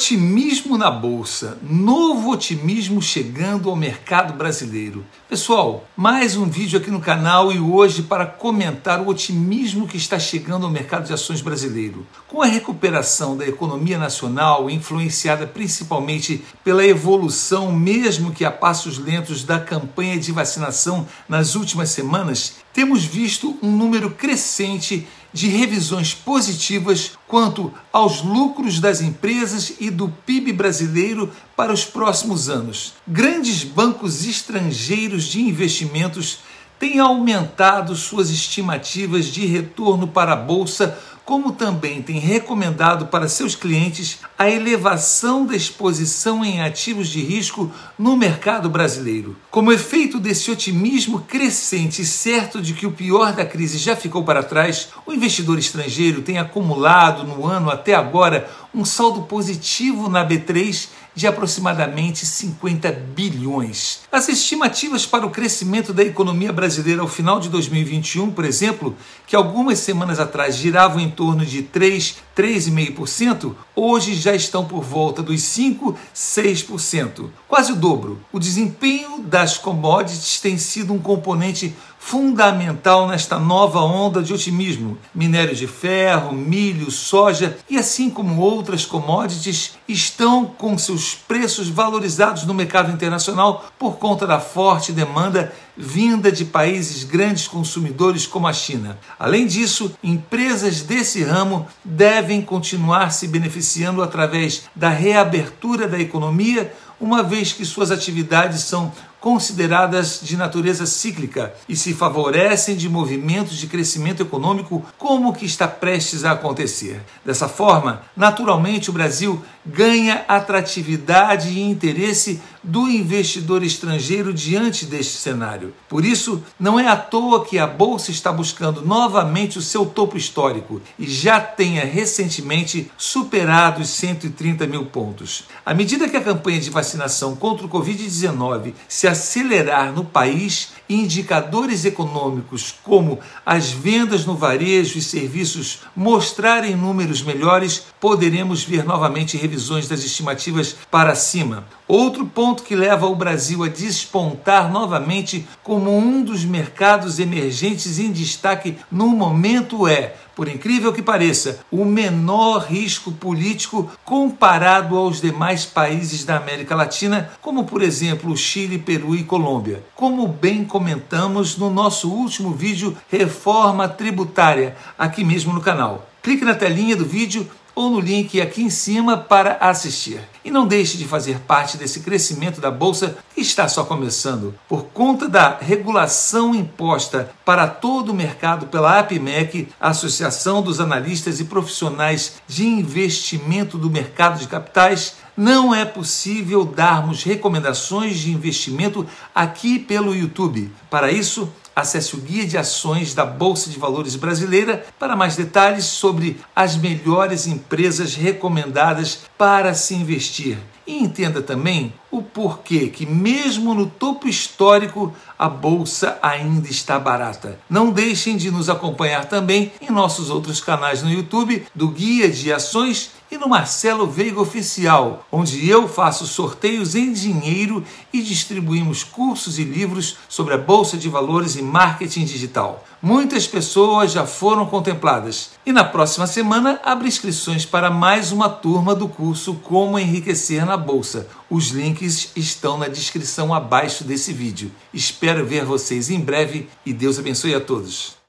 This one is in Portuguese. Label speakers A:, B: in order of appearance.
A: Otimismo na bolsa, novo otimismo chegando ao mercado brasileiro. Pessoal, mais um vídeo aqui no canal e hoje para comentar o otimismo que está chegando ao mercado de ações brasileiro. Com a recuperação da economia nacional, influenciada principalmente pela evolução, mesmo que a passos lentos, da campanha de vacinação nas últimas semanas, temos visto um número crescente de revisões positivas quanto aos lucros das empresas e do PIB brasileiro para os próximos anos. Grandes bancos estrangeiros de investimentos têm aumentado suas estimativas de retorno para a bolsa como também tem recomendado para seus clientes a elevação da exposição em ativos de risco no mercado brasileiro. Como efeito desse otimismo crescente e certo de que o pior da crise já ficou para trás, o investidor estrangeiro tem acumulado no ano até agora um saldo positivo na B3 de aproximadamente 50 bilhões. As estimativas para o crescimento da economia brasileira ao final de 2021, por exemplo, que algumas semanas atrás giravam em torno de 3, 3,5%, hoje já estão por volta dos 5, 6%, quase o dobro. O desempenho das commodities tem sido um componente fundamental nesta nova onda de otimismo. Minérios de ferro, milho, soja e assim como outras commodities estão com seus preços valorizados no mercado internacional por conta da forte demanda vinda de países grandes consumidores como a China. Além disso, empresas desse ramo devem continuar se beneficiando através da reabertura da economia, uma vez que suas atividades são consideradas de natureza cíclica e se favorecem de movimentos de crescimento econômico como o que está prestes a acontecer. Dessa forma, naturalmente o Brasil ganha atratividade e interesse do investidor estrangeiro diante deste cenário. Por isso, não é à toa que a bolsa está buscando novamente o seu topo histórico e já tenha recentemente superado os 130 mil pontos. À medida que a campanha de vacinação contra o Covid-19 se acelerar no país, indicadores econômicos como as vendas no varejo e serviços mostrarem números melhores, poderemos ver novamente revisões das estimativas para cima. Outro ponto que leva o Brasil a despontar novamente como um dos mercados emergentes em destaque no momento é, por incrível que pareça, o menor risco político comparado aos demais países da América Latina, como por exemplo Chile, Peru e Colômbia. Como bem comentamos no nosso último vídeo Reforma Tributária, aqui mesmo no canal. Clique na telinha do vídeo ou no link aqui em cima para assistir. E não deixe de fazer parte desse crescimento da bolsa que está só começando. Por conta da regulação imposta para todo o mercado pela APMEC, Associação dos Analistas e Profissionais de Investimento do Mercado de Capitais, não é possível darmos recomendações de investimento aqui pelo YouTube. Para isso, Acesse o Guia de Ações da Bolsa de Valores Brasileira para mais detalhes sobre as melhores empresas recomendadas para se investir. E entenda também o porquê que, mesmo no topo histórico, a bolsa ainda está barata. Não deixem de nos acompanhar também em nossos outros canais no YouTube do Guia de Ações e no Marcelo Veiga Oficial, onde eu faço sorteios em dinheiro e distribuímos cursos e livros sobre a bolsa de valores e marketing digital. Muitas pessoas já foram contempladas e na próxima semana abre inscrições para mais uma turma do curso Como Enriquecer na Bolsa. Os links estão na descrição abaixo desse vídeo. Espero ver vocês em breve e Deus abençoe a todos.